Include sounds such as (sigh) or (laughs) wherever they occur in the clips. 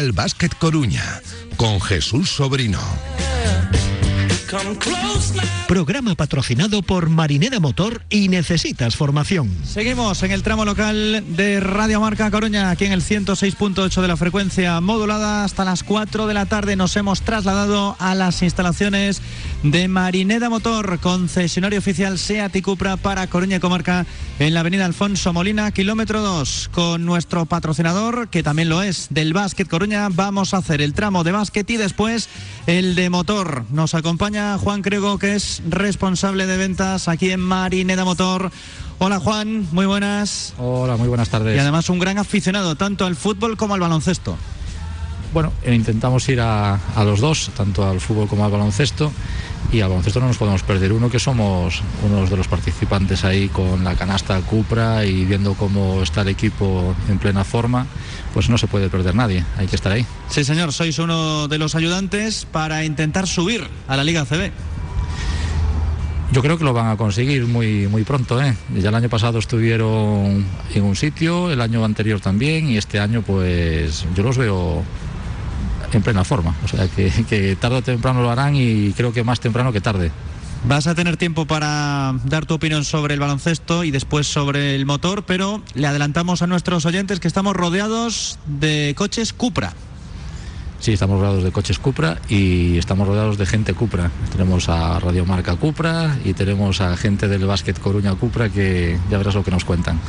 el básquet Coruña, con Jesús Sobrino. Programa patrocinado por Marinera Motor y Necesitas Formación. Seguimos en el tramo local de Radio Marca Coruña, aquí en el 106.8 de la frecuencia modulada. Hasta las 4 de la tarde nos hemos trasladado a las instalaciones de Marinera Motor, concesionario oficial SEAT y Cupra para Coruña y Comarca en la avenida Alfonso Molina, kilómetro 2, con nuestro patrocinador, que también lo es, del básquet Coruña. Vamos a hacer el tramo de básquet y después el de motor. Nos acompaña Juan Crego, que es responsable de ventas aquí en Marineda Motor. Hola Juan, muy buenas. Hola, muy buenas tardes. Y además un gran aficionado tanto al fútbol como al baloncesto. Bueno, eh, intentamos ir a, a los dos, tanto al fútbol como al baloncesto y al baloncesto no nos podemos perder uno que somos unos de los participantes ahí con la canasta Cupra y viendo cómo está el equipo en plena forma, pues no se puede perder nadie, hay que estar ahí. Sí, señor, sois uno de los ayudantes para intentar subir a la Liga CB. Yo creo que lo van a conseguir muy, muy pronto. ¿eh? Ya el año pasado estuvieron en un sitio, el año anterior también, y este año pues yo los veo en plena forma. O sea que, tarde o temprano lo harán y creo que más temprano que tarde. Vas a tener tiempo para dar tu opinión sobre el baloncesto y después sobre el motor, pero le adelantamos a nuestros oyentes que estamos rodeados de coches Cupra. Sí, estamos rodeados de coches Cupra y estamos rodeados de gente Cupra. Tenemos a Radio Marca Cupra y tenemos a gente del básquet Coruña Cupra que ya verás lo que nos cuentan.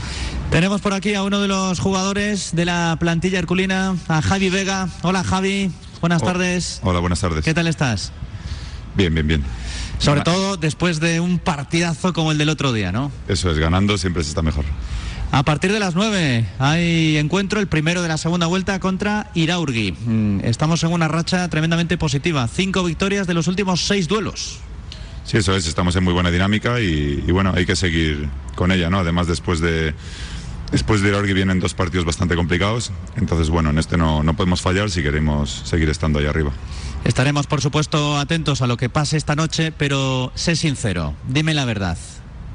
Tenemos por aquí a uno de los jugadores de la plantilla herculina, a Javi Vega. Hola Javi, buenas Oh, tardes. Hola, buenas tardes. ¿Qué tal estás? Bien, bien, bien. Sobre todo después de un partidazo como el del otro día, ¿no? Eso es, ganando siempre se está mejor. A partir de las 9 hay encuentro, el primero de la segunda vuelta contra Iraurgi. Mm, Estamos en una racha tremendamente positiva. Cinco victorias de los últimos seis duelos. Sí, eso es, estamos en muy buena dinámica y, y bueno, hay que seguir con ella, ¿no? Además, después de después de Irorgui vienen dos partidos bastante complicados, entonces bueno, en este no, no podemos fallar si queremos seguir estando ahí arriba. Estaremos, por supuesto, atentos a lo que pase esta noche, pero sé sincero, dime la verdad.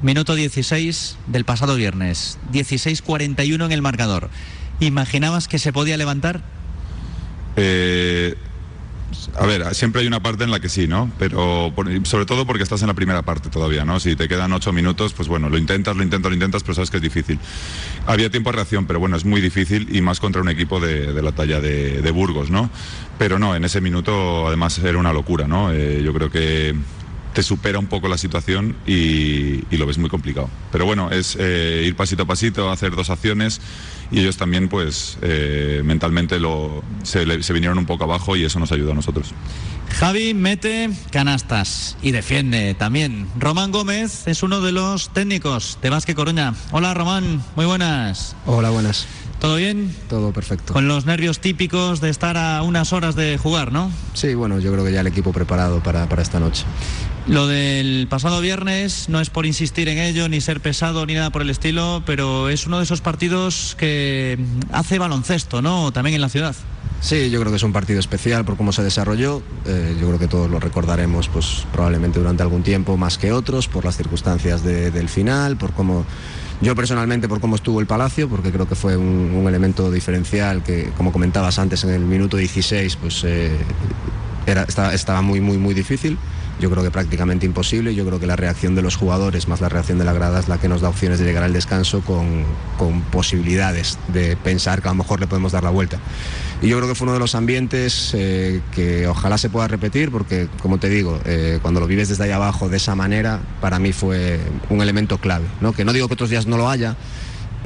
Minuto 16 del pasado viernes, 16.41 en el marcador. ¿Imaginabas que se podía levantar? Eh, a ver, siempre hay una parte en la que sí, ¿no? Pero sobre todo porque estás en la primera parte todavía, ¿no? Si te quedan ocho minutos, pues bueno, lo intentas, lo intentas, lo intentas, pero sabes que es difícil. Había tiempo de reacción, pero bueno, es muy difícil y más contra un equipo de, la talla de, de Burgos, ¿no? Pero no, en ese minuto además era una locura, ¿no? Eh, yo creo que te supera un poco la situación y, y lo ves muy complicado. Pero bueno, es eh, ir pasito a pasito, hacer dos acciones y ellos también pues eh, mentalmente lo, se, vinieron un poco abajo y eso nos ayudó a nosotros. Javi mete canastas y defiende también. Román Gómez es uno de los técnicos de Vázquez Coruña. Hola Román, muy buenas. Hola, buenas. ¿Todo bien? Todo perfecto. Con los nervios típicos de estar a unas horas de jugar, ¿no? Sí, bueno, yo creo que ya el equipo preparado para, para esta noche. Lo del pasado viernes no es por insistir en ello, ni ser pesado, ni nada por el estilo, pero es uno de esos partidos que hace baloncesto, ¿no? También en la ciudad. Sí, yo creo que es un partido especial por cómo se desarrolló. Eh, yo creo que todos lo recordaremos pues, probablemente durante algún tiempo más que otros, por las circunstancias de- del final, por cómo... Yo personalmente por cómo estuvo el Palacio, porque creo que fue un, un elemento diferencial que, como comentabas antes, en el minuto 16, pues eh, era, estaba, estaba muy, muy, muy difícil. Yo creo que prácticamente imposible. Yo creo que la reacción de los jugadores más la reacción de la grada es la que nos da opciones de llegar al descanso con, con posibilidades de pensar que a lo mejor le podemos dar la vuelta. Y yo creo que fue uno de los ambientes eh, que ojalá se pueda repetir porque, como te digo, eh, cuando lo vives desde ahí abajo de esa manera, para mí fue un elemento clave. ¿no? Que no digo que otros días no lo haya,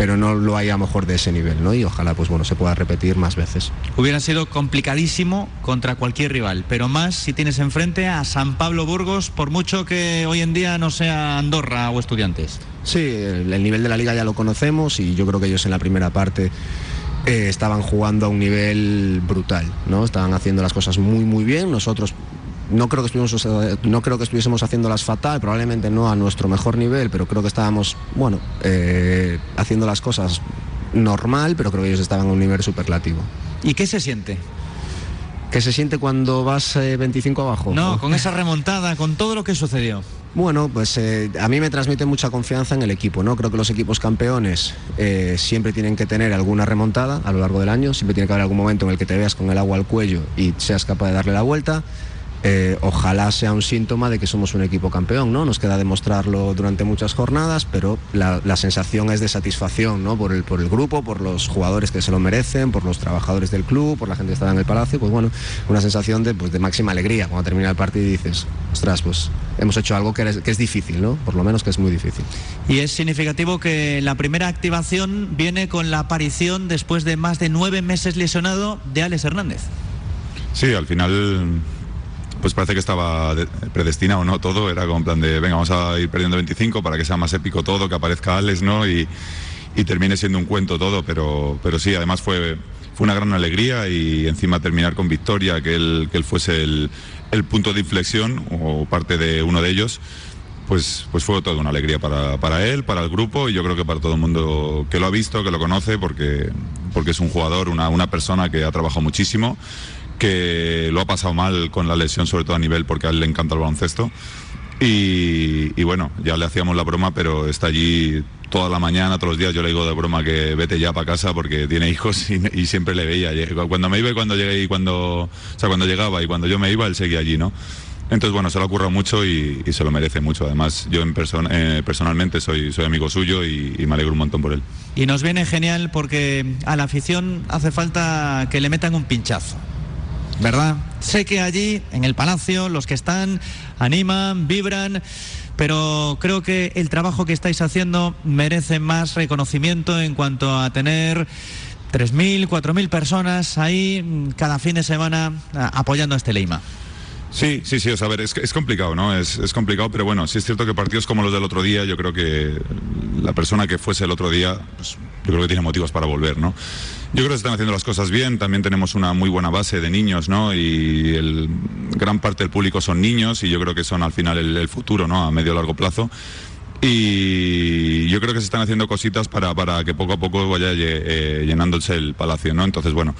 pero no lo hay a lo mejor de ese nivel, ¿no? Y ojalá pues bueno se pueda repetir más veces. Hubiera sido complicadísimo contra cualquier rival, pero más si tienes enfrente a San Pablo Burgos, por mucho que hoy en día no sea Andorra o Estudiantes. Sí, el, el nivel de la liga ya lo conocemos y yo creo que ellos en la primera parte eh, estaban jugando a un nivel brutal, ¿no? Estaban haciendo las cosas muy muy bien. Nosotros no creo que estuviésemos, eh, no creo que estuviésemos haciéndolas fatal, probablemente no a nuestro mejor nivel, pero creo que estábamos, bueno, eh, haciendo las cosas normal, pero creo que ellos estaban a un nivel superlativo. ¿Y qué se siente? ¿Qué se siente cuando vas eh, 25 abajo? No, con esa remontada, con todo lo que sucedió. Bueno, pues eh, a mí me transmite mucha confianza en el equipo, ¿no? Creo que los equipos campeones eh, siempre tienen que tener alguna remontada a lo largo del año, siempre tiene que haber algún momento en el que te veas con el agua al cuello y seas capaz de darle la vuelta. Eh, ojalá sea un síntoma de que somos un equipo campeón, ¿no? Nos queda demostrarlo durante muchas jornadas, pero la, la sensación es de satisfacción, ¿no? Por el, por el grupo, por los jugadores que se lo merecen, por los trabajadores del club, por la gente que está en el palacio, pues bueno, una sensación de, pues, de máxima alegría cuando termina el partido y dices, ostras, pues hemos hecho algo que es, que es difícil, ¿no? Por lo menos que es muy difícil. Y es significativo que la primera activación viene con la aparición después de más de nueve meses lesionado de Alex Hernández. Sí, al final pues parece que estaba de- predestinado, ¿no? Todo era como plan de, venga, vamos a ir perdiendo 25 para que sea más épico todo, que aparezca Alex, ¿no? Y, y termine siendo un cuento todo, pero, pero sí, además fue, fue una gran alegría y encima terminar con victoria, que él, que fuese el, el punto de inflexión o parte de uno de ellos. Pues, pues fue toda una alegría para, para él, para el grupo y yo creo que para todo el mundo que lo ha visto, que lo conoce, porque, porque es un jugador, una, una persona que ha trabajado muchísimo, que lo ha pasado mal con la lesión, sobre todo a nivel porque a él le encanta el baloncesto. Y, y bueno, ya le hacíamos la broma, pero está allí toda la mañana, todos los días. Yo le digo de broma que vete ya para casa porque tiene hijos y, y siempre le veía. Cuando me iba y cuando llegué y cuando, o sea, cuando llegaba y cuando yo me iba, él seguía allí, ¿no? Entonces, bueno, se lo ha mucho y, y se lo merece mucho. Además, yo en persona, eh, personalmente soy, soy amigo suyo y, y me alegro un montón por él. Y nos viene genial porque a la afición hace falta que le metan un pinchazo. ¿Verdad? Sé que allí, en el Palacio, los que están animan, vibran, pero creo que el trabajo que estáis haciendo merece más reconocimiento en cuanto a tener 3.000, 4.000 personas ahí mm, cada fin de semana apoyando a este Leima. Sí, sí, sí, o sea, a ver, es, es complicado, ¿no? Es, es complicado, pero bueno, sí es cierto que partidos como los del otro día, yo creo que la persona que fuese el otro día, pues, yo creo que tiene motivos para volver, ¿no? Yo creo que se están haciendo las cosas bien, también tenemos una muy buena base de niños, ¿no? Y el, gran parte del público son niños y yo creo que son al final el, futuro, ¿no? A medio largo plazo. Y yo creo que se están haciendo cositas para, para que poco a poco vaya eh, llenándose el palacio, ¿no? Entonces, bueno,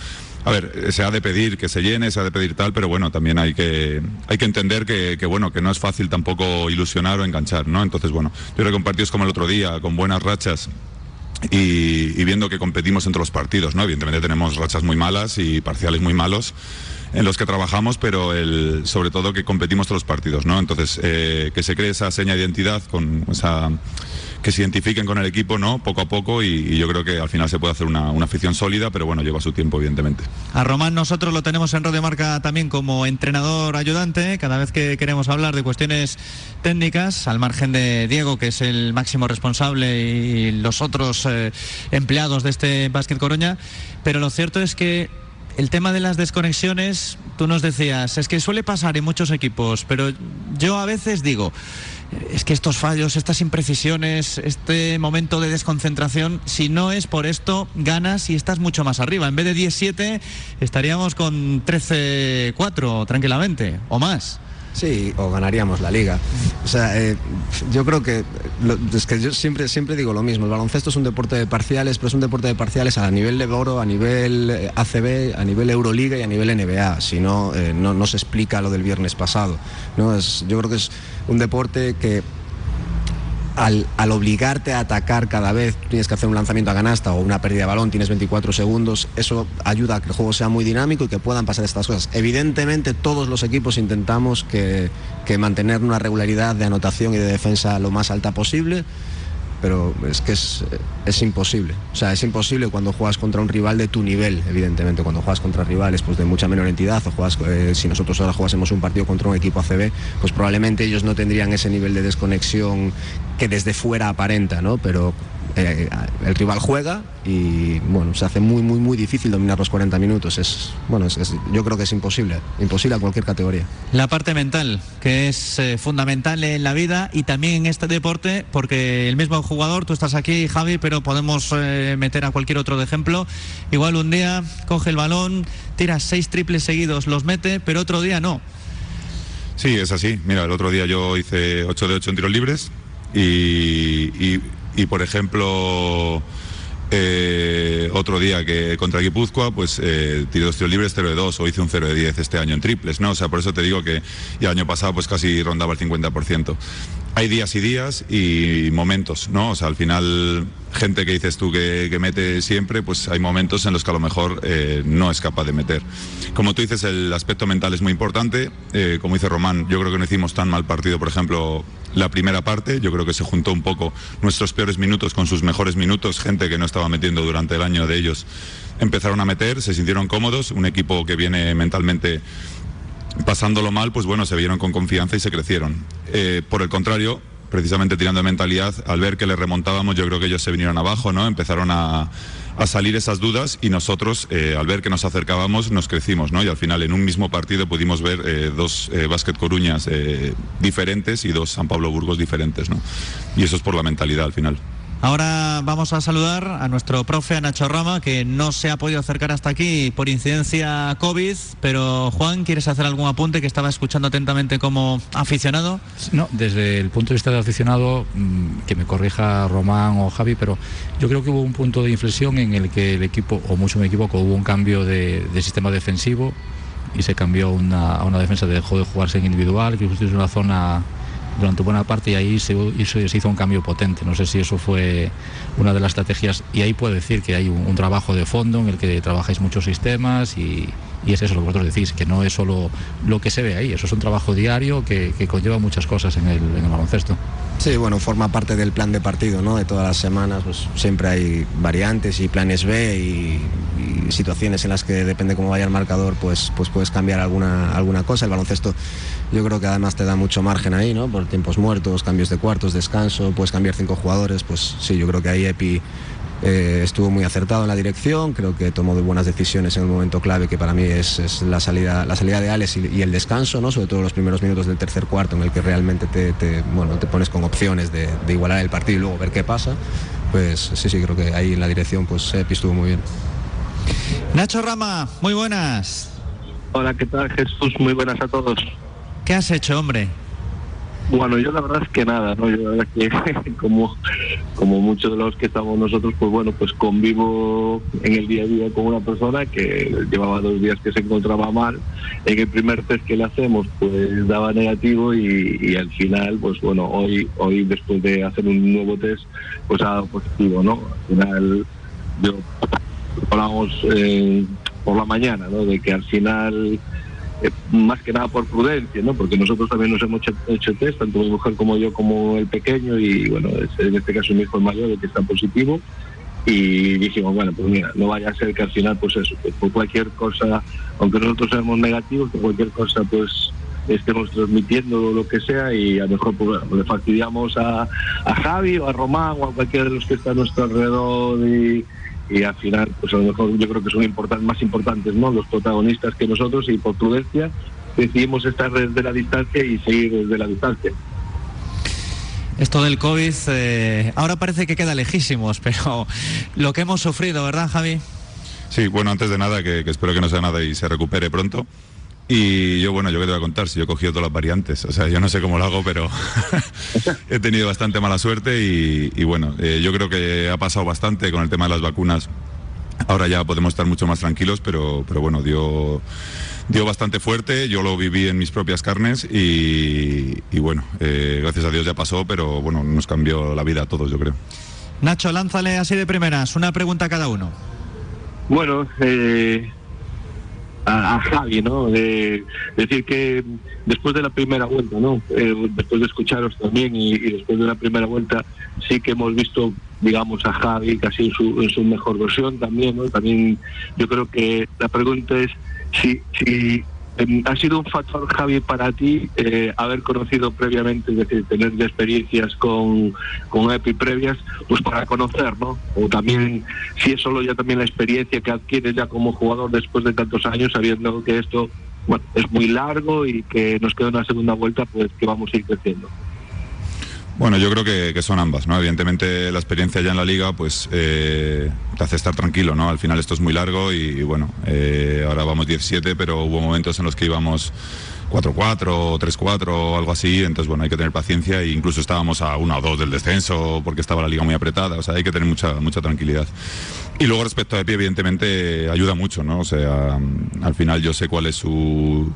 a ver, se ha de pedir que se llene, se ha de pedir tal, pero bueno, también hay que, hay que entender que, bueno, que no es fácil tampoco ilusionar o enganchar, ¿no? Entonces, bueno, yo creo que con como el otro día, con buenas rachas, y, y viendo que competimos entre los partidos, ¿no? Evidentemente tenemos rachas muy malas y parciales muy malos en los que trabajamos, pero el, sobre todo que competimos todos los partidos, ¿no? Entonces, eh, que se cree esa seña de identidad con esa que se identifiquen con el equipo, ¿no? Poco a poco y, yo creo que al final se puede hacer una, una afición sólida, pero bueno, lleva su tiempo, evidentemente. A Román nosotros lo tenemos en Radio también como entrenador ayudante, cada vez que queremos hablar de cuestiones técnicas, al margen de Diego, que es el máximo responsable, y los otros eh, empleados de este Básquet Coruña, pero lo cierto es que el tema de las desconexiones, tú nos decías, es que suele pasar en muchos equipos, pero yo a veces digo, es que estos fallos, estas imprecisiones, este momento de desconcentración, si no es por esto, ganas y estás mucho más arriba. En vez de 10-7, estaríamos con 13-4 tranquilamente, o más. Sí, o ganaríamos la liga. O sea, eh, yo creo que lo- es que yo siempre siempre digo lo mismo. El baloncesto es un deporte de parciales, pero es un deporte de parciales a nivel de oro, a nivel eh, ACB, a nivel Euroliga y a nivel NBA. Si no, eh, no, no se explica lo del viernes pasado. ¿no? Es, yo creo que es un deporte que al, obligarte a atacar cada vez, tienes que hacer un lanzamiento a canasta o una pérdida de balón, tienes 24 segundos, eso ayuda a que el juego sea muy dinámico y que puedan pasar estas cosas. Evidentemente todos los equipos intentamos que, que mantener una regularidad de anotación y de defensa lo más alta posible, pero es que es, es imposible. O sea, es imposible cuando juegas contra un rival de tu nivel, evidentemente. Cuando juegas contra rivales pues, de mucha menor entidad o juegas, eh, si nosotros ahora jugásemos un partido contra un equipo ACB, pues probablemente ellos no tendrían ese nivel de desconexión que desde fuera aparenta, ¿no? Pero eh, el rival juega y bueno, se hace muy, muy, muy difícil dominar los 40 minutos. Es, bueno, es- es- yo creo que es imposible, imposible a cualquier categoría. La parte mental, que es eh, fundamental en la vida y también en este deporte, porque el mismo jugador, tú estás aquí, Javi, pero podemos eh, meter a cualquier otro de ejemplo. Igual un día coge el balón, tira seis triples seguidos, los mete, pero otro día no. Sí, es así. Mira, el otro día yo hice 8 de 8 en tiros libres y, y- y, por ejemplo, eh, otro día que contra Guipúzcoa, pues eh, tiré dos tiros libres 0 de 2 o hice un 0 de 10 este año en triples, ¿no? O sea, por eso te digo que el año pasado pues casi rondaba el 50%. hay días y días y momentos, ¿no? O sea, al final, gente que dices tú que, mete siempre, pues hay momentos en los que a lo mejor eh, no es capaz de meter. Como tú dices, el aspecto mental es muy importante. Eh, como dice Román, yo creo que no hicimos tan mal partido, por ejemplo, la primera parte. Yo creo que se juntó un poco nuestros peores minutos con sus mejores minutos. Gente que no estaba metiendo durante el año de ellos empezaron a meter, se sintieron cómodos. Un equipo que viene mentalmente pasándolo mal, pues bueno, se vieron con confianza y se crecieron. Eh, por el contrario, precisamente tirando de mentalidad, al ver que le remontábamos, yo creo que ellos se vinieron abajo, ¿no? Empezaron a, salir esas dudas y nosotros, eh, al ver que nos acercábamos, nos crecimos, ¿no? Y al final, en un mismo partido, pudimos ver eh, dos eh, Básquet Coruñas diferentes y dos San Pablo Burgos diferentes, ¿no? Y eso es por la mentalidad al final. Ahora vamos a saludar a nuestro profe, a Nacho Rama, que no se ha podido acercar hasta aquí por incidencia COVID, pero Juan, ¿quieres hacer algún apunte que estaba escuchando atentamente como aficionado? No, desde el punto de vista de aficionado, mm, que me corrija Román o Javi, pero yo creo que hubo un punto de inflexión en el que el equipo, o mucho me equivoco, hubo un cambio de, sistema defensivo y se cambió a una defensa, dejó de jugarse en individual, que es una zona durante buena parte y ahí se, hizo un cambio potente. No sé si eso fue una de las estrategias y ahí puedo decir que hay un, trabajo de fondo en el que trabajáis muchos sistemas y, es eso lo que vosotros decís, que no es solo lo que se ve ahí, eso es un trabajo diario que, conlleva muchas cosas en el, en el baloncesto. Sí, bueno, forma parte del plan de partido, ¿no? De todas las semanas, pues siempre hay variantes y planes B y, situaciones en las que depende cómo vaya el marcador, pues, pues puedes cambiar alguna, alguna cosa. El baloncesto yo creo que además te da mucho margen ahí, ¿no? Por tiempos muertos, cambios de cuartos, descanso, puedes cambiar cinco jugadores, pues sí, yo creo que ahí Epi eh, estuvo muy acertado en la dirección, creo que tomó de buenas decisiones en un momento clave que para mí es, la, salida, la salida de Alex y, el descanso, ¿no? sobre todo los primeros minutos del tercer cuarto en el que realmente te, bueno, te pones con opciones de, igualar el partido y luego ver qué pasa. Pues sí, sí, creo que ahí en la dirección pues Epi estuvo muy bien. Nacho Rama, muy buenas. Hola, ¿qué tal Jesús? Muy buenas a todos. ¿Qué has hecho, hombre? Bueno, yo la verdad es que nada, ¿no? Yo la verdad que (laughs) como, como muchos de los que estamos nosotros, pues bueno, pues convivo en el día a día con una persona que llevaba dos días que se encontraba mal. En el primer test que le hacemos, pues daba negativo y, al final, pues bueno, hoy, hoy después de hacer un nuevo test, pues ha dado positivo, ¿no? Al final, yo hablamos eh, por la mañana, ¿no? De que al final eh, más que nada por prudencia, ¿no? Porque nosotros también nos hemos hecho, test, tanto mi mujer como yo, como el pequeño, y bueno, en este caso mi hijo el mayor, que está positivo. Y dijimos, bueno, pues mira, no vaya a ser que al final, pues eso, por cualquier cosa, aunque nosotros seamos negativos, por cualquier cosa, pues estemos transmitiendo lo que sea y a lo mejor pues, le fastidiamos a, a Javi o a Román o a cualquiera de los que está a nuestro alrededor y, y al final, pues a lo mejor yo creo que son más importantes ¿no? los protagonistas que nosotros y por prudencia decidimos estar desde la distancia y seguir desde la distancia. Esto del COVID eh, ahora parece que queda lejísimos, pero lo que hemos sufrido, ¿verdad, Javi? Sí, bueno, antes de nada, que espero que no sea nada y se recupere pronto. Y yo, bueno, yo que te voy a contar, si yo he cogido todas las variantes, o sea, yo no sé cómo lo hago, pero (laughs) he tenido bastante mala suerte y, bueno, eh, yo creo que ha pasado bastante con el tema de las vacunas. Ahora ya podemos estar mucho más tranquilos, pero, pero bueno, dio, dio bastante fuerte, yo lo viví en mis propias carnes y, bueno, eh, gracias a Dios ya pasó, pero bueno, nos cambió la vida a todos, yo creo. Nacho, lánzale así de primeras, una pregunta a cada uno. Bueno, eh, a, Javi, ¿no? De, decir que después de la primera vuelta, ¿no? Eh, después de escucharos también y, después de la primera vuelta sí que hemos visto, digamos, a Javi casi en su, su mejor versión también, ¿no? También yo creo que la pregunta es si, ¿Ha sido un factor, Javi, para ti eh, haber conocido previamente, es decir, tener experiencias con, con EPI previas, pues para conocer, ¿no? O también, si es solo ya también la experiencia que adquieres ya como jugador después de tantos años, sabiendo que esto es muy largo y que nos queda una segunda vuelta, pues que vamos a ir creciendo. Bueno, yo creo que, son ambas, ¿no? Evidentemente la experiencia ya en la liga, pues eh, te hace estar tranquilo, ¿no? Al final esto es muy largo y, bueno, eh, ahora vamos 17, pero hubo momentos en los que íbamos 4-4 o 3-4 o algo así, entonces bueno, hay que tener paciencia e incluso estábamos a 1 o 2 del descenso porque estaba la liga muy apretada, o sea, hay que tener mucha, mucha tranquilidad. Y luego respecto a Epi, evidentemente ayuda mucho, ¿no? O sea, al final yo sé cuál es su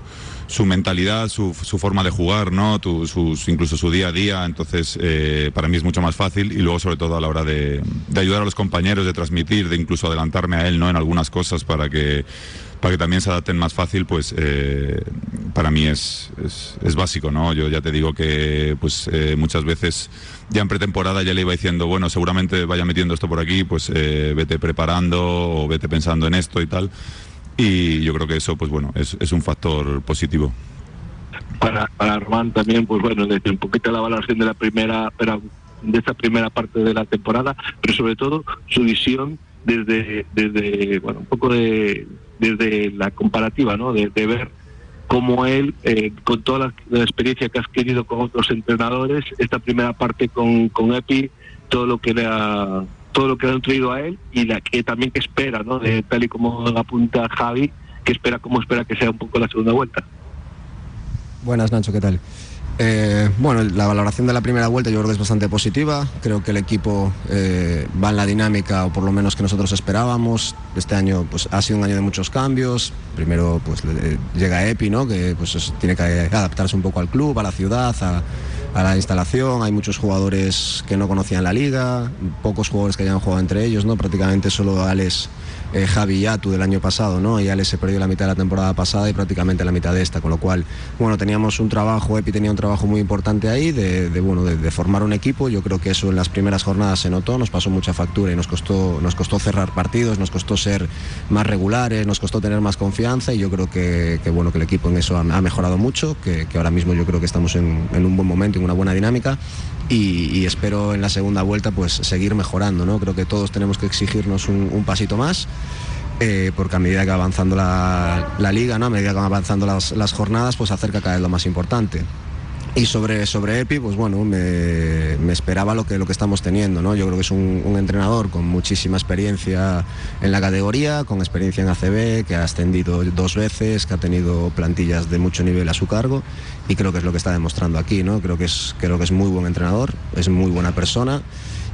su mentalidad, su, forma de jugar, ¿no? sus, incluso su día a día. Entonces, eh, para mí es mucho más fácil y luego, sobre todo, a la hora de, ayudar a los compañeros, de transmitir, de incluso adelantarme a él, ¿no? En algunas cosas para que para que también se adapten más fácil, pues eh, para mí es, es, básico, ¿no? Yo ya te digo que pues eh, muchas veces ya en pretemporada ya le iba diciendo, bueno, seguramente vaya metiendo esto por aquí, pues vete preparando o vete pensando en esto y tal y yo creo que eso, pues bueno, es, es un factor positivo. Para, para Román también, pues bueno, desde un poquito la valoración de la primera, de esta primera parte de la temporada, pero sobre todo su visión desde, desde bueno, un poco de, desde la comparativa, ¿no? De, ver cómo él, eh, con toda la, experiencia que has adquirido con otros entrenadores, esta primera parte con, con Epi, todo lo que le ha todo lo que han traído a él y la que también espera, ¿no? De, tal y como apunta Javi, que espera como espera que sea un poco la segunda vuelta. Buenas Nacho, ¿qué tal? Eh, bueno, la valoración de la primera vuelta yo creo que es bastante positiva. Creo que el equipo eh, va en la dinámica, o por lo menos que nosotros esperábamos. Este año pues, ha sido un año de muchos cambios. Primero pues, llega Epi, ¿no? que pues, tiene que adaptarse un poco al club, a la ciudad, a, a la instalación. Hay muchos jugadores que no conocían la liga, pocos jugadores que hayan jugado entre ellos, ¿no? Prácticamente solo Alex eh, Javi Yatu del año pasado, ¿no? Y Alex se perdió la mitad de la temporada pasada y prácticamente la mitad de esta, con lo cual, bueno, teníamos un trabajo, Epi tenía un trabajo muy importante ahí de, bueno, de, formar un equipo. Yo creo que eso en las primeras jornadas se notó, nos pasó mucha factura y nos costó, nos costó cerrar partidos, nos costó ser más regulares, nos costó tener más confianza y yo creo que, bueno, que el equipo en eso ha, mejorado mucho, que, ahora mismo yo creo que estamos en, en un buen momento, en una buena dinámica y, espero en la segunda vuelta pues seguir mejorando. ¿no? Creo que todos tenemos que exigirnos un, pasito más. Eh, porque a medida que va avanzando la, liga, ¿no? a medida que van avanzando las, las jornadas, pues acerca cada vez lo más importante. Y sobre, sobre Epi, pues bueno, me, esperaba lo que, lo que estamos teniendo, ¿no? Yo creo que es un, entrenador con muchísima experiencia en la categoría, con experiencia en ACB, que ha ascendido dos veces, que ha tenido plantillas de mucho nivel a su cargo y creo que es lo que está demostrando aquí, ¿no? Creo que es, creo que es muy buen entrenador, es muy buena persona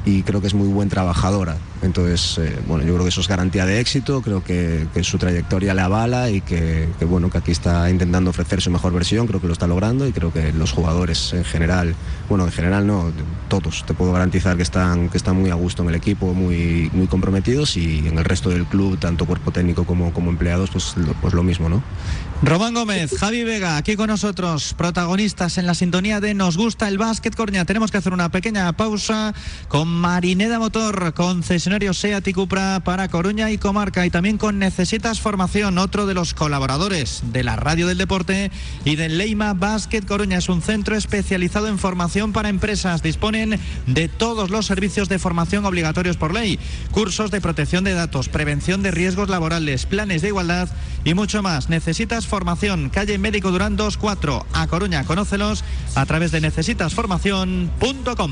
y creo que es muy buen trabajadora. Entonces, eh, bueno, yo creo que eso es garantía de éxito, creo que, su trayectoria le avala y que, bueno, que aquí está intentando ofrecer su mejor versión, creo que lo está logrando y creo que los jugadores en general, bueno, en general no, todos, te puedo garantizar que están, que están muy a gusto en el equipo, muy, muy comprometidos y en el resto del club, tanto cuerpo técnico como, como empleados, pues, pues lo mismo, ¿no? Román Gómez, Javi Vega, aquí con nosotros, protagonistas en la sintonía de Nos gusta el básquet, Coruña. Tenemos que hacer una pequeña pausa con Marineda Motor, concesionario SEAT y Cupra para Coruña y Comarca. Y también con Necesitas Formación, otro de los colaboradores de la Radio del Deporte y del Leima Básquet Coruña. Es un centro especializado en formación para empresas. Disponen de todos los servicios de formación obligatorios por ley, cursos de protección de datos, prevención de riesgos laborales, planes de igualdad y mucho más. Necesitas formación, calle Médico Durán 24, a Coruña. Conócelos a través de necesitasformación.com.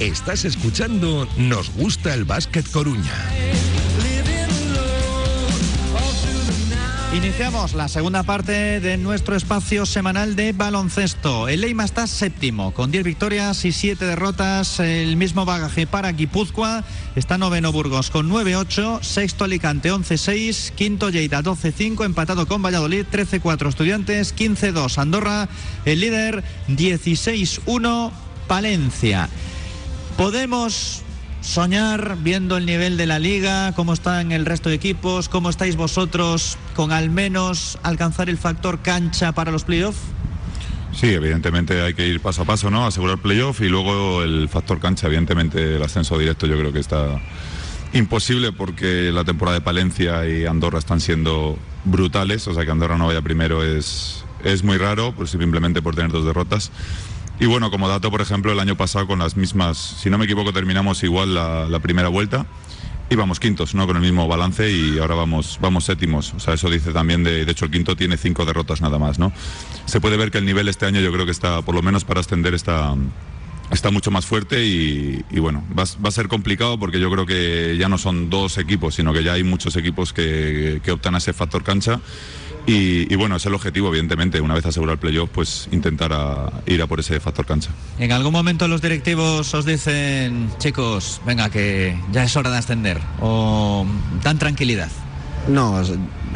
Estás escuchando Nos gusta el básquet Coruña. Iniciamos la segunda parte de nuestro espacio semanal de baloncesto. El Leima está séptimo, con 10 victorias y 7 derrotas. El mismo bagaje para Guipúzcoa. Está noveno Burgos con 9-8, sexto Alicante 11-6, quinto Lleida 12-5, empatado con Valladolid 13-4 Estudiantes, 15-2 Andorra, el líder 16-1 Palencia. Podemos soñar viendo el nivel de la liga, cómo están el resto de equipos, cómo estáis vosotros con al menos alcanzar el factor cancha para los playoffs. Sí, evidentemente hay que ir paso a paso, ¿no? Asegurar playoff y luego el factor cancha, evidentemente el ascenso directo yo creo que está imposible porque la temporada de Palencia y Andorra están siendo brutales, o sea que Andorra no vaya primero es, es muy raro, pues simplemente por tener dos derrotas. Y bueno, como dato, por ejemplo, el año pasado con las mismas, si no me equivoco, terminamos igual la, primera vuelta y vamos quintos, ¿no? Con el mismo balance y ahora vamos, vamos séptimos. O sea, eso dice también de, de hecho el quinto tiene cinco derrotas nada más, ¿no? Se puede ver que el nivel este año yo creo que está, por lo menos para ascender, está, está mucho más fuerte y, y bueno, va, va, a ser complicado porque yo creo que ya no son dos equipos, sino que ya hay muchos equipos que, que optan a ese factor cancha. Y, bueno, es el objetivo, evidentemente, una vez asegurado el playoff, pues intentar ir a por ese factor cancha. ¿En algún momento los directivos os dicen, chicos, venga, que ya es hora de ascender? ¿O dan tranquilidad? No,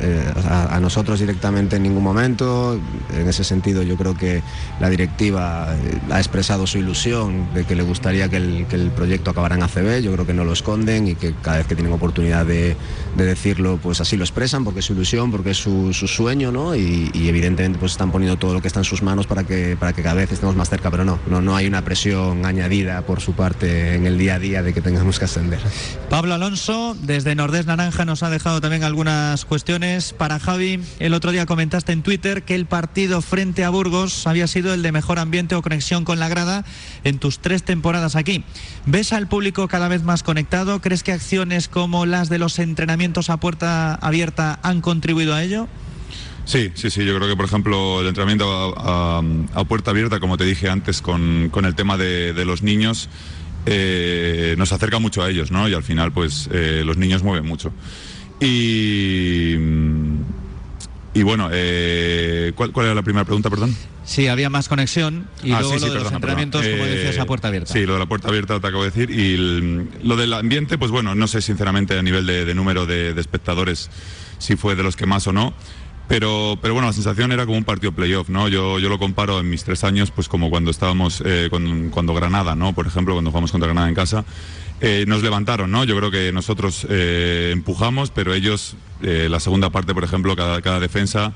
eh, a, nosotros directamente en ningún momento. En ese sentido yo creo que la directiva eh, ha expresado su ilusión de que le gustaría que el, proyecto acabara en ACB. Yo creo que no lo esconden y que cada vez que tienen oportunidad de, de decirlo, pues así lo expresan porque es su ilusión, porque es su, su sueño, ¿no? Y, evidentemente pues están poniendo todo lo que está en sus manos para que, para que cada vez estemos más cerca, pero no, no, no hay una presión añadida por su parte en el día a día de que tengamos que ascender. Pablo Alonso, desde Nordés Naranja, nos ha dejado también algunas cuestiones para Javi. El otro día comentaste en Twitter que el partido frente a Burgos había sido el de mejor ambiente o conexión con la grada en tus tres temporadas aquí. ¿Ves al público cada vez más conectado? ¿Crees que acciones como las de los entrenamientos a puerta abierta han contribuido a ello? Sí, sí, sí. Yo creo que, por ejemplo, el entrenamiento a, a, a puerta abierta, como te dije antes, con, con el tema de, de los niños, eh, nos acerca mucho a ellos, ¿no? Y al final, pues, eh, los niños mueven mucho. Y, y bueno, eh, ¿cuál, ¿cuál, era la primera pregunta, perdón? Sí, había más conexión y ah, luego sí, sí, lo de perdona, los entrenamientos, perdona. como Eh, decías, a puerta abierta. Sí, lo de la puerta abierta te acabo de decir. Y el- lo del ambiente, pues bueno, no sé sinceramente a nivel de, de número de, de espectadores si fue de los que más o no. Pero, pero bueno, la sensación era como un partido playoff, ¿no? Yo, yo lo comparo en mis tres años, pues como cuando estábamos, eh, con- cuando Granada, ¿no? Por ejemplo, cuando jugamos contra Granada en casa, eh, nos levantaron, ¿no? Yo creo que nosotros eh, empujamos, pero ellos, eh, la segunda parte, por ejemplo, cada, cada defensa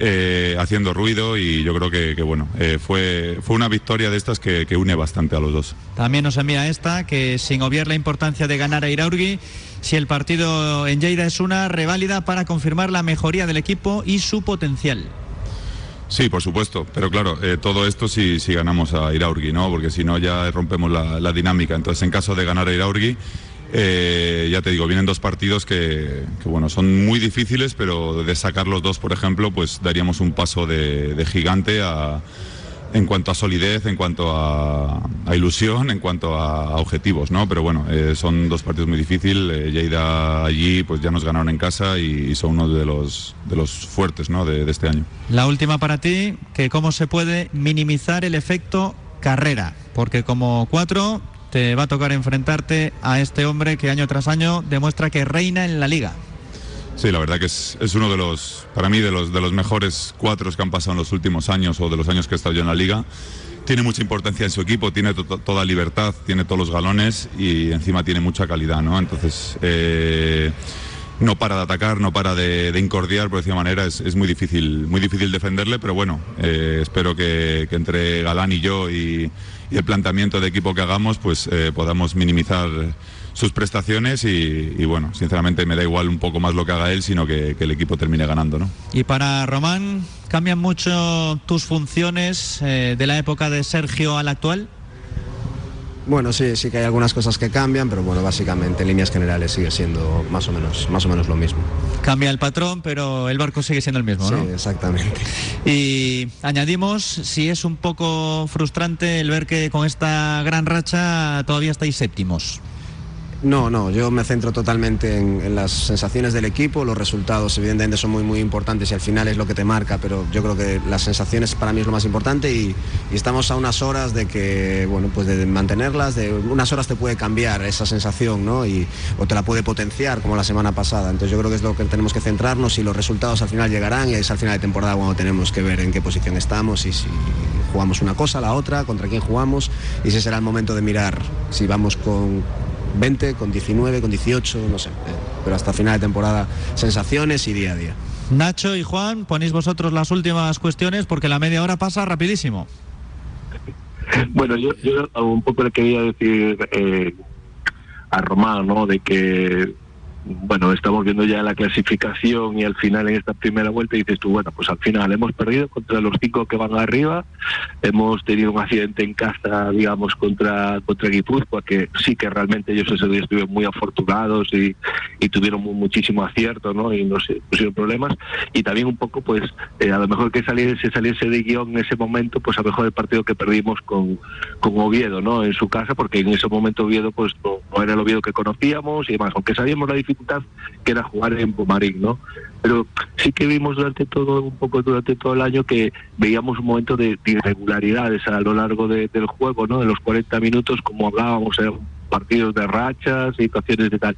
eh, haciendo ruido y yo creo que, que bueno, eh, fue, fue una victoria de estas que, que une bastante a los dos. También nos envía esta, que sin obviar la importancia de ganar a Iraurgi, si el partido en Lleida es una reválida para confirmar la mejoría del equipo y su potencial. Sí, por supuesto, pero claro, eh, todo esto si, si ganamos a Iraurgi, ¿no? Porque si no ya rompemos la, la dinámica. Entonces, en caso de ganar a Iraurgi, eh, ya te digo, vienen dos partidos que, bueno, son muy difíciles, pero de sacar los dos, por ejemplo, pues daríamos un paso de, gigante a, en cuanto a solidez, en cuanto a, ilusión, en cuanto a, objetivos, ¿no? Pero bueno, eh, son dos partidos muy difíciles. Eh, Lleida allí, pues ya nos ganaron en casa y, y son uno de los, de los fuertes, ¿no? De, de este año. La última para ti, que cómo se puede minimizar el efecto carrera, porque como cuatro te va a tocar enfrentarte a este hombre que año tras año demuestra que reina en la liga. Sí, la verdad que es, es, uno de los, para mí, de los, de los mejores cuatro que han pasado en los últimos años o de los años que he estado yo en la liga. Tiene mucha importancia en su equipo, tiene to toda libertad, tiene todos los galones y encima tiene mucha calidad, ¿no? Entonces, eh, no para de atacar, no para de, de incordiar, por decir manera, es, es, muy difícil, muy difícil defenderle, pero bueno, eh, espero que, que, entre Galán y yo y, y, el planteamiento de equipo que hagamos, pues eh, podamos minimizar sus prestaciones y, bueno, sinceramente me da igual un poco más lo que haga él, sino que, que el equipo termine ganando, ¿no? Y para Román, ¿cambian mucho tus funciones eh, de la época de Sergio a la actual? Bueno, sí, sí que hay algunas cosas que cambian, pero bueno, básicamente en líneas generales sigue siendo más o menos, más o menos lo mismo. Cambia el patrón, pero el barco sigue siendo el mismo, ¿no? Sí, exactamente. Y añadimos, si es un poco frustrante el ver que con esta gran racha todavía estáis séptimos. No, no, yo me centro totalmente en, las sensaciones del equipo, los resultados evidentemente son muy muy importantes y al final es lo que te marca, pero yo creo que las sensaciones para mí es lo más importante y, y estamos a unas horas de que, bueno, pues de mantenerlas, de unas horas te puede cambiar esa sensación, ¿no? Y, o te la puede potenciar como la semana pasada, entonces yo creo que es lo que tenemos que centrarnos y los resultados al final llegarán y es al final de temporada cuando tenemos que ver en qué posición estamos y si jugamos una cosa, la otra, contra quién jugamos y ese será el momento de mirar si vamos con 20, con 19, con 18, no sé. Pero hasta final de temporada, sensaciones y día a día. Nacho y Juan, ponéis vosotros las últimas cuestiones porque la media hora pasa rapidísimo. Bueno, yo, yo un poco le quería decir eh, a Román, ¿no? De que bueno, estamos viendo ya la clasificación y al final en esta primera vuelta dices tú, bueno, pues al final hemos perdido contra los cinco que van arriba, hemos tenido un accidente en casa, digamos, contra, contra Guipúzcoa, que sí que realmente ellos ese día estuvieron muy afortunados y, tuvieron muchísimo acierto, ¿no? Y no se pusieron problemas. Y también un poco, pues, eh, a lo mejor que saliese, saliese de guion en ese momento, pues a lo mejor el partido que perdimos con, con Oviedo, ¿no? En su casa, porque en ese momento Oviedo, pues, no, era el Oviedo que conocíamos y demás, aunque sabíamos la dificultad que era jugar en Pumarín, ¿no? Pero sí que vimos durante todo, un poco durante todo el año que veíamos un momento de, irregularidades a lo largo del juego, ¿no? De los 40 minutos, como hablábamos, eran partidos de rachas, situaciones de tal.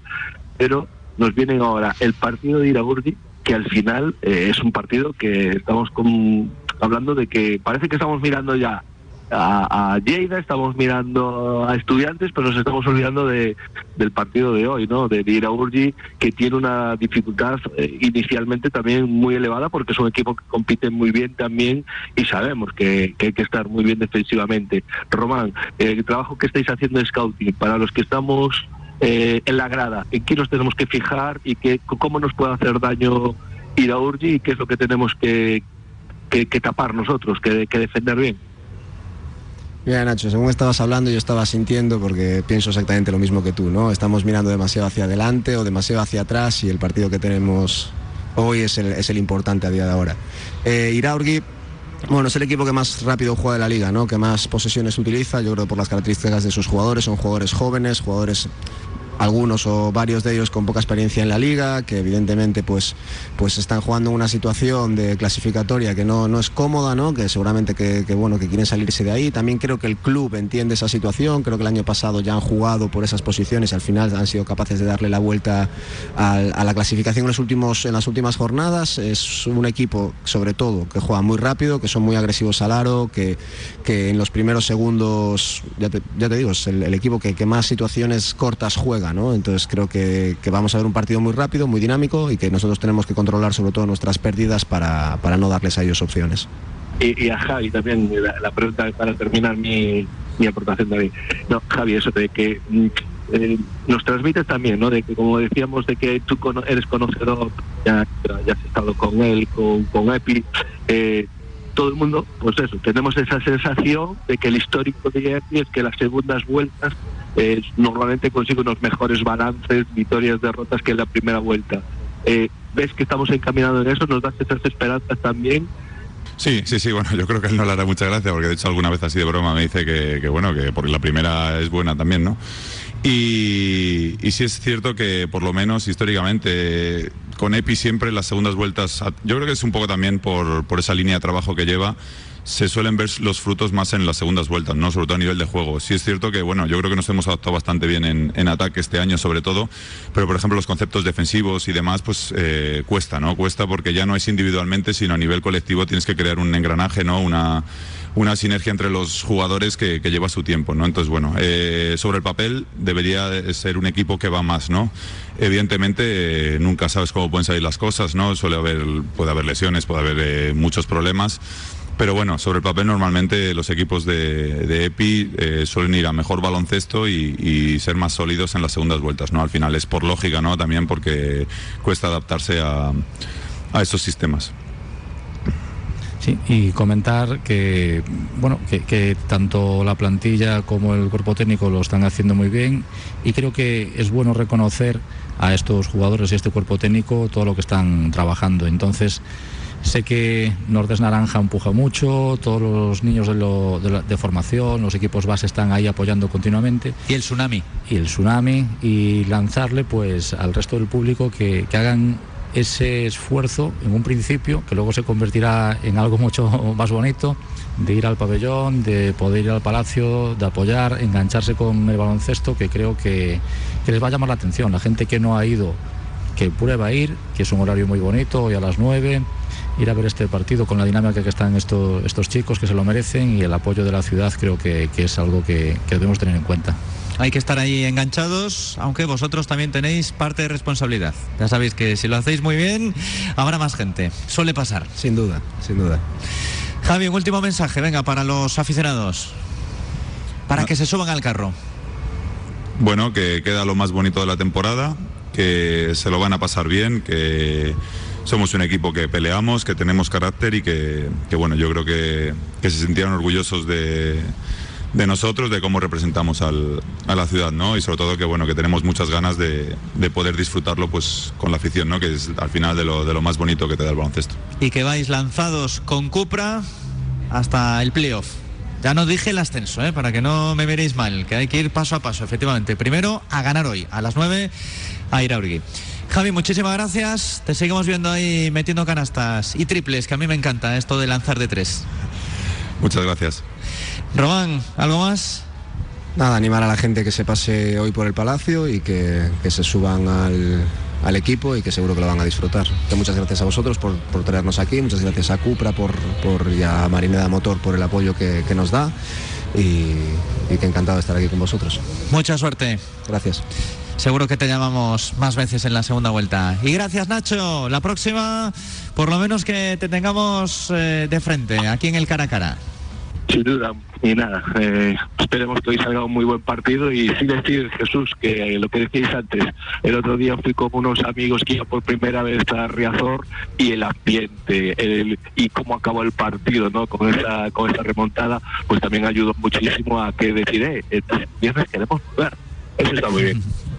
Pero nos vienen ahora el partido de Iragurdi, que al final eh, es un partido que estamos con, hablando de que parece que estamos mirando ya a, a, Lleida, estamos mirando a estudiantes, pero nos estamos olvidando de, del partido de hoy, ¿no? De Iraurgi, que tiene una dificultad eh, inicialmente también muy elevada porque es un equipo que compite muy bien también y sabemos que, hay que estar muy bien defensivamente. Román, el trabajo que estáis haciendo de scouting, para los que estamos eh, en la grada, ¿en qué nos tenemos que fijar y qué, cómo nos puede hacer daño Iraurgi y qué es lo que tenemos que, que, tapar nosotros, que, que defender bien? Mira, Nacho, según estabas hablando, yo estaba sintiendo, porque pienso exactamente lo mismo que tú, ¿no? Estamos mirando demasiado hacia adelante o demasiado hacia atrás y el partido que tenemos hoy es el, es el importante a día de ahora. Eh, Iraurgi, bueno, es el equipo que más rápido juega de la liga, ¿no? Que más posesiones utiliza, yo creo por las características de sus jugadores, son jugadores jóvenes, jugadores algunos o varios de ellos con poca experiencia en la liga, que evidentemente pues, pues están jugando en una situación de clasificatoria que no, no es cómoda, ¿no? que seguramente que, bueno, que quieren salirse de ahí. También creo que el club entiende esa situación, creo que el año pasado ya han jugado por esas posiciones y al final han sido capaces de darle la vuelta a, la clasificación en, los últimos, en las últimas jornadas. Es un equipo, sobre todo, que juega muy rápido, que son muy agresivos al aro, que, que en los primeros segundos, ya te, digo, es el, equipo que más situaciones cortas juega entonces creo que, vamos a ver un partido muy rápido, muy dinámico y que nosotros tenemos que controlar sobre todo nuestras pérdidas para, no darles a ellos opciones. Y, a Javi también, la, pregunta para terminar mi, aportación David. No, Javi, eso de que mm, eh, nos transmites también, ¿no? De que como decíamos, de que tú eres conocedor, ya, ya has estado con él, con, con Epi, eh, todo el mundo, pues eso, tenemos esa sensación de que el histórico de Epi es que las segundas vueltas normalmente consigue unos mejores balances, victorias, derrotas que en la primera vuelta. Eh, ¿Ves que estamos encaminados en eso? ¿Nos das esas esperanzas también? Sí, sí, sí, bueno, yo creo que él no le hará mucha gracia porque de hecho alguna vez así de broma me dice que, bueno, que porque la primera es buena también, ¿no? Y, y sí es cierto que por lo menos históricamente con Epi siempre las segundas vueltas, yo creo que es un poco también por, por esa línea de trabajo que lleva, se suelen ver los frutos más en las segundas vueltas, ¿no? Sobre todo a nivel de juego. Sí es cierto que, bueno, yo creo que nos hemos adaptado bastante bien en, ataque este año, sobre todo, pero por ejemplo los conceptos defensivos y demás, pues eh, cuesta, ¿no? Cuesta porque ya no es individualmente, sino a nivel colectivo tienes que crear un engranaje, ¿no? Una una sinergia entre los jugadores que, lleva su tiempo, ¿no? Entonces, bueno, eh, sobre el papel debería ser un equipo que va más, ¿no? Evidentemente, eh, nunca sabes cómo pueden salir las cosas, ¿no? Suele haber, puede haber lesiones, puede haber muchos problemas. Pero bueno, sobre el papel normalmente los equipos de, EPI eh, suelen ir a mejor baloncesto y, ser más sólidos en las segundas vueltas, ¿no? Al final es por lógica, ¿no? También porque cuesta adaptarse a, estos sistemas. Sí, y comentar que bueno que, tanto la plantilla como el cuerpo técnico lo están haciendo muy bien y creo que es bueno reconocer a estos jugadores y a este cuerpo técnico todo lo que están trabajando. Entonces, Sé que Nordes Naranja empuja mucho, todos los niños de, formación, los equipos base están ahí apoyando continuamente. ¿Y el tsunami? Y el tsunami, y lanzarle pues al resto del público que, hagan ese esfuerzo en un principio, que luego se convertirá en algo mucho (laughs) más bonito, de ir al pabellón, de poder ir al palacio, de apoyar, engancharse con el baloncesto, que creo que, que les va a llamar la atención. La gente que no ha ido, que prueba a ir, que es un horario muy bonito, hoy a las 9 ir a ver este partido con la dinámica que están estos, estos chicos que se lo merecen y el apoyo de la ciudad creo que, es algo que, debemos tener en cuenta. Hay que estar ahí enganchados, aunque vosotros también tenéis parte de responsabilidad. Ya sabéis que si lo hacéis muy bien, habrá más gente. Suele pasar. Sin duda, sin duda. Javi, un último mensaje, venga, para los aficionados. Para ah. que se suban al carro. Bueno, que queda lo más bonito de la temporada, que se lo van a pasar bien, que somos un equipo que peleamos, que tenemos carácter y que, bueno, yo creo que, que se sintieron orgullosos de, de nosotros, de cómo representamos al, a la ciudad, ¿no? Y sobre todo que bueno, que tenemos muchas ganas de, de poder disfrutarlo pues con la afición, ¿no? Que es al final de lo, de lo más bonito que te da el baloncesto. Y que vais lanzados con Cupra hasta el playoff. Ya no dije el ascenso, ¿eh? para que no me veréis mal, que hay que ir paso a paso, efectivamente. Primero a ganar hoy, a las 9 a Iraurgui. Javi, muchísimas gracias. Te seguimos viendo ahí metiendo canastas y triples, que a mí me encanta esto de lanzar de tres. Muchas gracias. Román, ¿algo más? Nada, animar a la gente que se pase hoy por el Palacio y que, que se suban al, al equipo y que seguro que lo van a disfrutar. Que muchas gracias a vosotros por, por traernos aquí, muchas gracias a Cupra por, por, y a Marineda Motor por el apoyo que, que nos da y, y que encantado de estar aquí con vosotros. Mucha suerte. Gracias. Seguro que te llamamos más veces en la segunda vuelta. Y gracias Nacho. La próxima, por lo menos que te tengamos eh, de frente, aquí en el cara a cara. Sin duda, y nada, eh, esperemos que hoy salga un muy buen partido y sí decir, Jesús, que lo que decíais antes, el otro día fui con unos amigos que iban por primera vez a Riazor y el ambiente el, y cómo acabó el partido, ¿no? Con esa, con esa remontada, pues también ayudó muchísimo a que decir, eh, viernes queremos volver. Eso está muy bien. (laughs)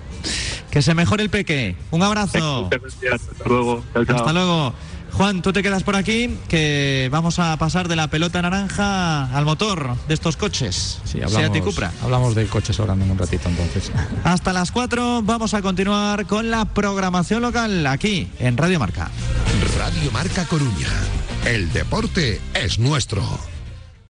Que se mejore el peque. Un abrazo. (laughs) Hasta luego. Chao, chao. Hasta luego. Juan, tú te quedas por aquí, que vamos a pasar de la pelota naranja al motor de estos coches. Sí, Seat y hablamos, Cupra. hablamos de coches ahora en un ratito entonces. (laughs) Hasta las 4 vamos a continuar con la programación local aquí en Radio Marca. Radio Marca Coruña. El deporte es nuestro.